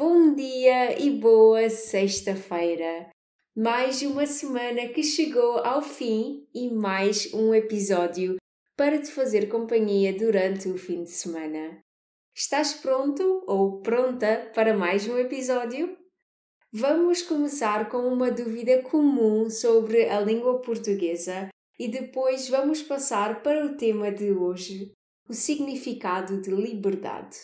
Bom dia e boa sexta-feira! Mais uma semana que chegou ao fim e mais um episódio para te fazer companhia durante o fim de semana. Estás pronto ou pronta para mais um episódio? Vamos começar com uma dúvida comum sobre a língua portuguesa e depois vamos passar para o tema de hoje, o significado de liberdade.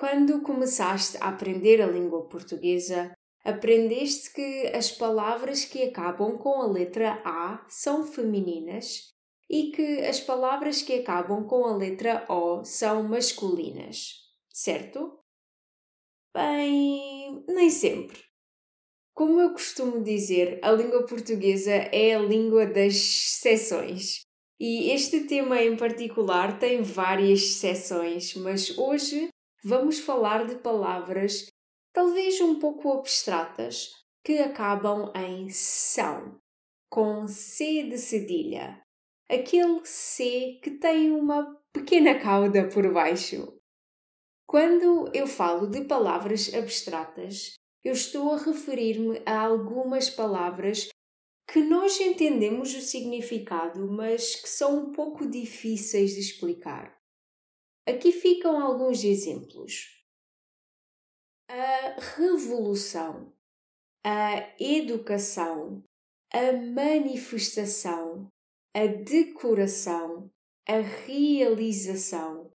Quando começaste a aprender a língua portuguesa, aprendeste que as palavras que acabam com a letra A são femininas e que as palavras que acabam com a letra O são masculinas, certo? Bem, nem sempre. Como eu costumo dizer, a língua portuguesa é a língua das exceções. E este tema em particular tem várias exceções, mas hoje vamos falar de palavras talvez um pouco abstratas que acabam em são, com C de cedilha. Aquele C que tem uma pequena cauda por baixo. Quando eu falo de palavras abstratas, eu estou a referir-me a algumas palavras que nós entendemos o significado, mas que são um pouco difíceis de explicar. Aqui ficam alguns exemplos. A revolução, a educação, a manifestação, a decoração, a realização.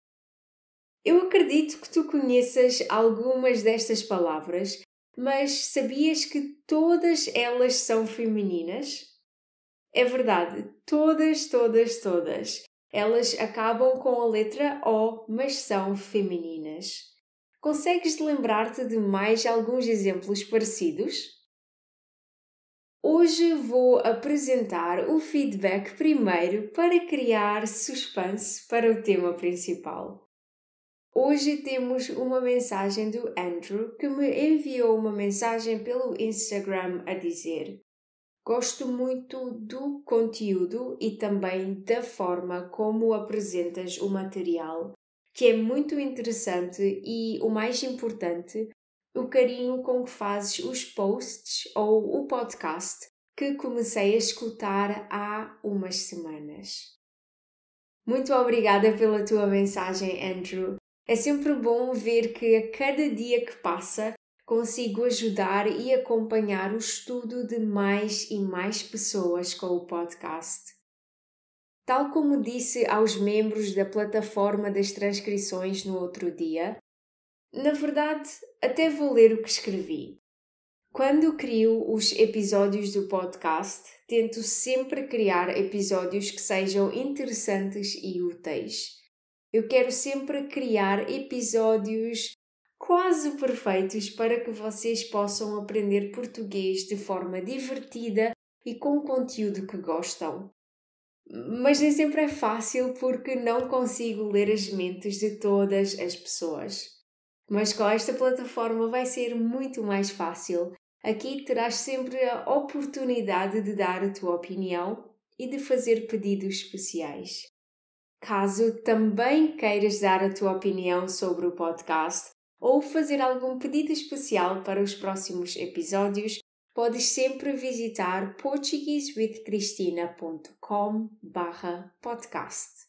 Eu acredito que tu conheças algumas destas palavras, mas sabias que todas elas são femininas? É verdade, todas, todas, todas. Elas acabam com a letra O, mas são femininas. Consegues lembrar-te de mais alguns exemplos parecidos? Hoje vou apresentar o feedback primeiro para criar suspense para o tema principal. Hoje temos uma mensagem do Andrew que me enviou uma mensagem pelo Instagram a dizer: Gosto muito do conteúdo e também da forma como apresentas o material, que é muito interessante e, o mais importante, o carinho com que fazes os posts ou o podcast que comecei a escutar há umas semanas. Muito obrigada pela tua mensagem, Andrew. É sempre bom ver que a cada dia que passa consigo ajudar e acompanhar o estudo de mais e mais pessoas com o podcast. Tal como disse aos membros da plataforma das transcrições no outro dia, na verdade, até vou ler o que escrevi. Quando crio os episódios do podcast, tento sempre criar episódios que sejam interessantes e úteis. Eu quero sempre criar episódios quase perfeitos para que vocês possam aprender português de forma divertida e com conteúdo que gostam. Mas nem sempre é fácil porque não consigo ler as mentes de todas as pessoas. Mas com esta plataforma vai ser muito mais fácil. Aqui terás sempre a oportunidade de dar a tua opinião e de fazer pedidos especiais. Caso também queiras dar a tua opinião sobre o podcast, ou fazer algum pedido especial para os próximos episódios, podes sempre visitar portuguesewithcristina.com podcast.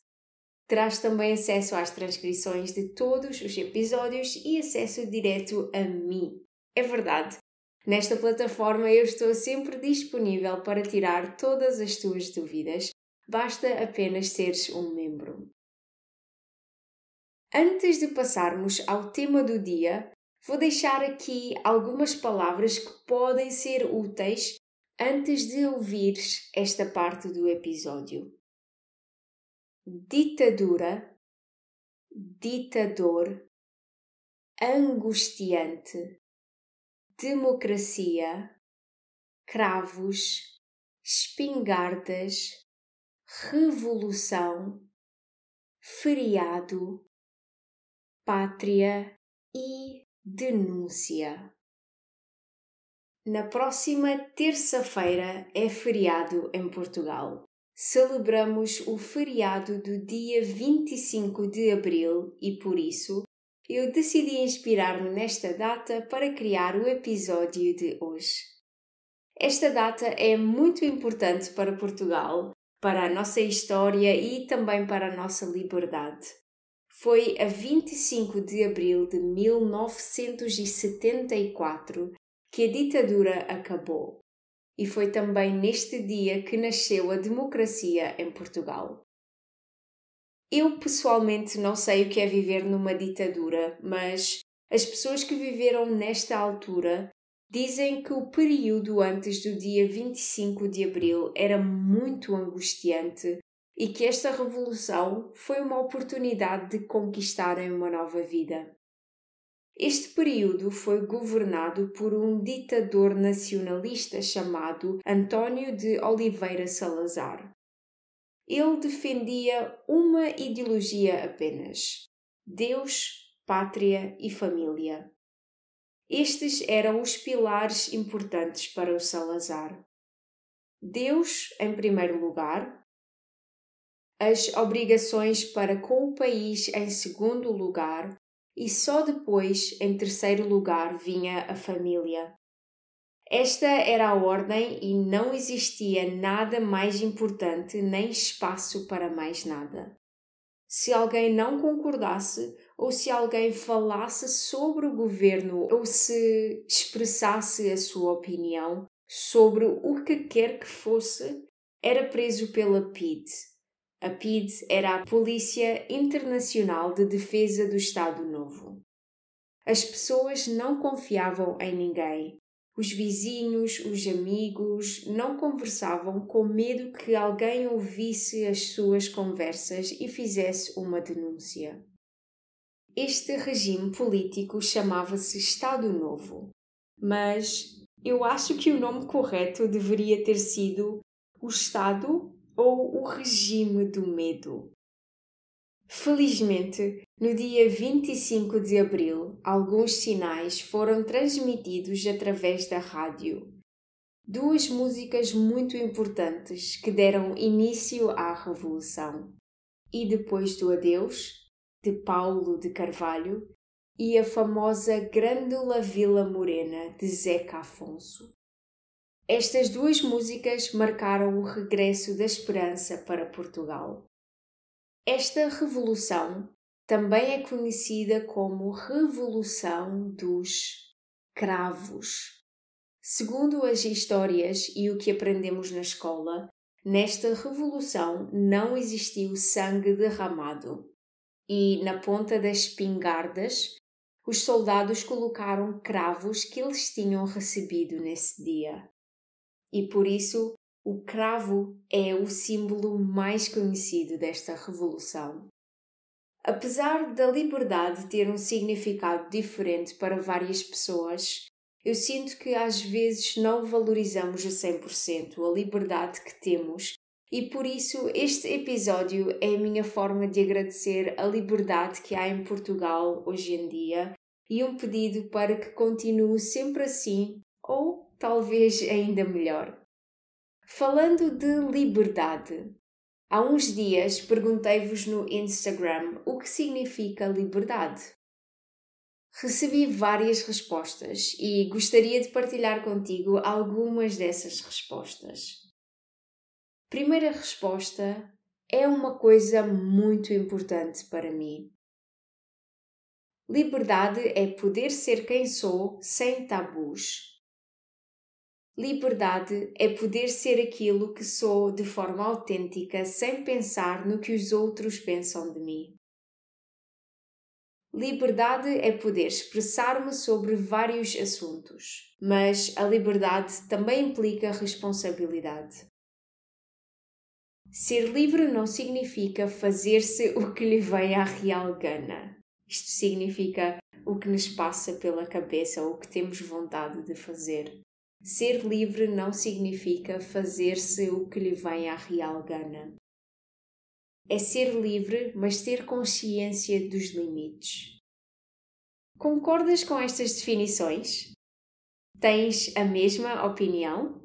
Terás também acesso às transcrições de todos os episódios e acesso direto a mim. É verdade, nesta plataforma eu estou sempre disponível para tirar todas as tuas dúvidas. Basta apenas seres um membro. Antes de passarmos ao tema do dia, vou deixar aqui algumas palavras que podem ser úteis antes de ouvires esta parte do episódio. Ditadura, ditador, angustiante, democracia, cravos, espingardas, revolução, feriado, pátria e denúncia. Na próxima terça-feira é feriado em Portugal. Celebramos o feriado do dia 25 de abril e por isso eu decidi inspirar-me nesta data para criar o episódio de hoje. Esta data é muito importante para Portugal, para a nossa história e também para a nossa liberdade. Foi a 25 de abril de 1974 que a ditadura acabou. E foi também neste dia que nasceu a democracia em Portugal. Eu pessoalmente não sei o que é viver numa ditadura, mas as pessoas que viveram nesta altura dizem que o período antes do dia 25 de abril era muito angustiante e que esta revolução foi uma oportunidade de conquistarem uma nova vida. Este período foi governado por um ditador nacionalista chamado António de Oliveira Salazar. Ele defendia uma ideologia apenas: Deus, pátria e família. Estes eram os pilares importantes para o Salazar. Deus, em primeiro lugar, as obrigações para com o país em segundo lugar e só depois, em terceiro lugar, vinha a família. Esta era a ordem e não existia nada mais importante nem espaço para mais nada. Se alguém não concordasse, ou se alguém falasse sobre o governo, ou se expressasse a sua opinião sobre o que quer que fosse, era preso pela PID. A PID era a Polícia Internacional de Defesa do Estado Novo. As pessoas não confiavam em ninguém, os vizinhos, os amigos não conversavam com medo que alguém ouvisse as suas conversas e fizesse uma denúncia. Este regime político chamava-se Estado Novo, mas eu acho que o nome correto deveria ter sido o Estado ou o Regime do Medo. Felizmente, no dia 25 de abril, alguns sinais foram transmitidos através da rádio. Duas músicas muito importantes que deram início à Revolução. E depois do Adeus, de Paulo de Carvalho, e a famosa Grândola Vila Morena, de Zeca Afonso. Estas duas músicas marcaram o regresso da esperança para Portugal. Esta revolução também é conhecida como Revolução dos Cravos. Segundo as histórias e o que aprendemos na escola, nesta revolução não existiu sangue derramado. E na ponta das espingardas, os soldados colocaram cravos que eles tinham recebido nesse dia. E por isso o cravo é o símbolo mais conhecido desta revolução. Apesar da liberdade ter um significado diferente para várias pessoas, eu sinto que às vezes não valorizamos a 100% a liberdade que temos e por isso este episódio é a minha forma de agradecer a liberdade que há em Portugal hoje em dia e um pedido para que continue sempre assim ou talvez ainda melhor. Falando de liberdade, há uns dias perguntei-vos no Instagram o que significa liberdade. Recebi várias respostas e gostaria de partilhar contigo algumas dessas respostas. Primeira resposta é uma coisa muito importante para mim. Liberdade é poder ser quem sou sem tabus, Liberdade é poder ser aquilo que sou de forma autêntica sem pensar no que os outros pensam de mim. Liberdade é poder expressar-me sobre vários assuntos, mas a liberdade também implica responsabilidade. Ser livre não significa fazer-se o que lhe vem à real gana. Isto significa o que nos passa pela cabeça ou o que temos vontade de fazer. Ser livre não significa fazer-se o que lhe vem à real gana. É ser livre, mas ter consciência dos limites. Concordas com estas definições? Tens a mesma opinião?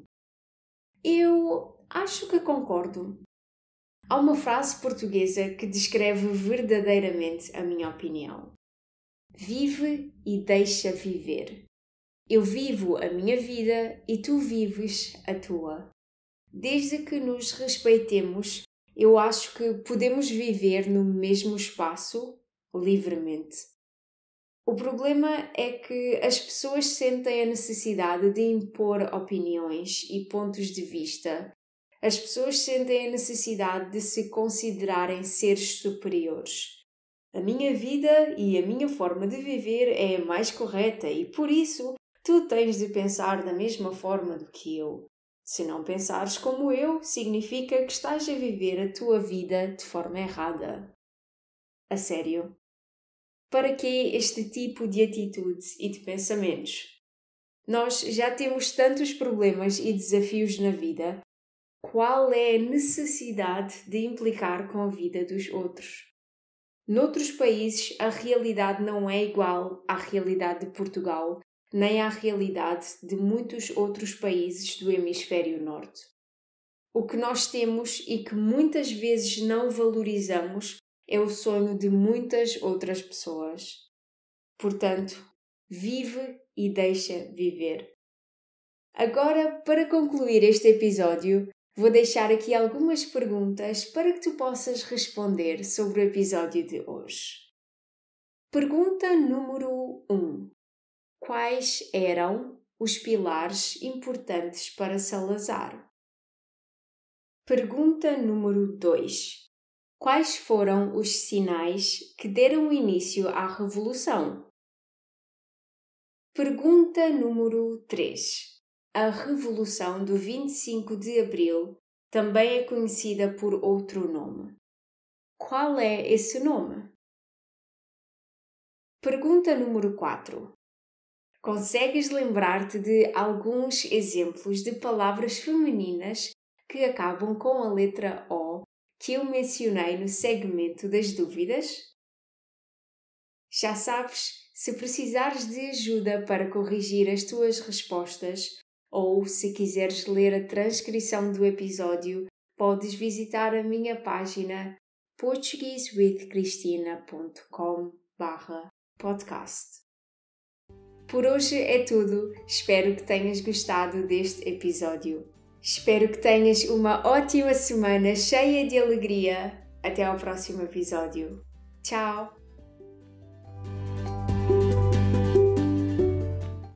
Eu acho que concordo. Há uma frase portuguesa que descreve verdadeiramente a minha opinião. Vive e deixa viver. Eu vivo a minha vida e tu vives a tua. Desde que nos respeitemos, eu acho que podemos viver no mesmo espaço livremente. O problema é que as pessoas sentem a necessidade de impor opiniões e pontos de vista. As pessoas sentem a necessidade de se considerarem seres superiores. A minha vida e a minha forma de viver é a mais correta e por isso tu tens de pensar da mesma forma do que eu. Se não pensares como eu, significa que estás a viver a tua vida de forma errada. A sério. Para que este tipo de atitudes e de pensamentos? Nós já temos tantos problemas e desafios na vida. Qual é a necessidade de implicar com a vida dos outros? Noutros países, a realidade não é igual à realidade de Portugal, nem à realidade de muitos outros países do hemisfério norte. O que nós temos e que muitas vezes não valorizamos é o sonho de muitas outras pessoas. Portanto, vive e deixa viver. Agora, para concluir este episódio, Vou deixar aqui algumas perguntas para que tu possas responder sobre o episódio de hoje. Pergunta número 1: Quais eram os pilares importantes para Salazar? Pergunta número 2: Quais foram os sinais que deram início à Revolução? Pergunta número 3: a Revolução do 25 de Abril também é conhecida por outro nome. Qual é esse nome? Pergunta número 4. Consegues lembrar-te de alguns exemplos de palavras femininas que acabam com a letra O que eu mencionei no segmento das dúvidas? Já sabes, se precisares de ajuda para corrigir as tuas respostas, ou se quiseres ler a transcrição do episódio, podes visitar a minha página portuguesewithcristina.com podcast. Por hoje é tudo. Espero que tenhas gostado deste episódio. Espero que tenhas uma ótima semana cheia de alegria. Até ao próximo episódio. Tchau!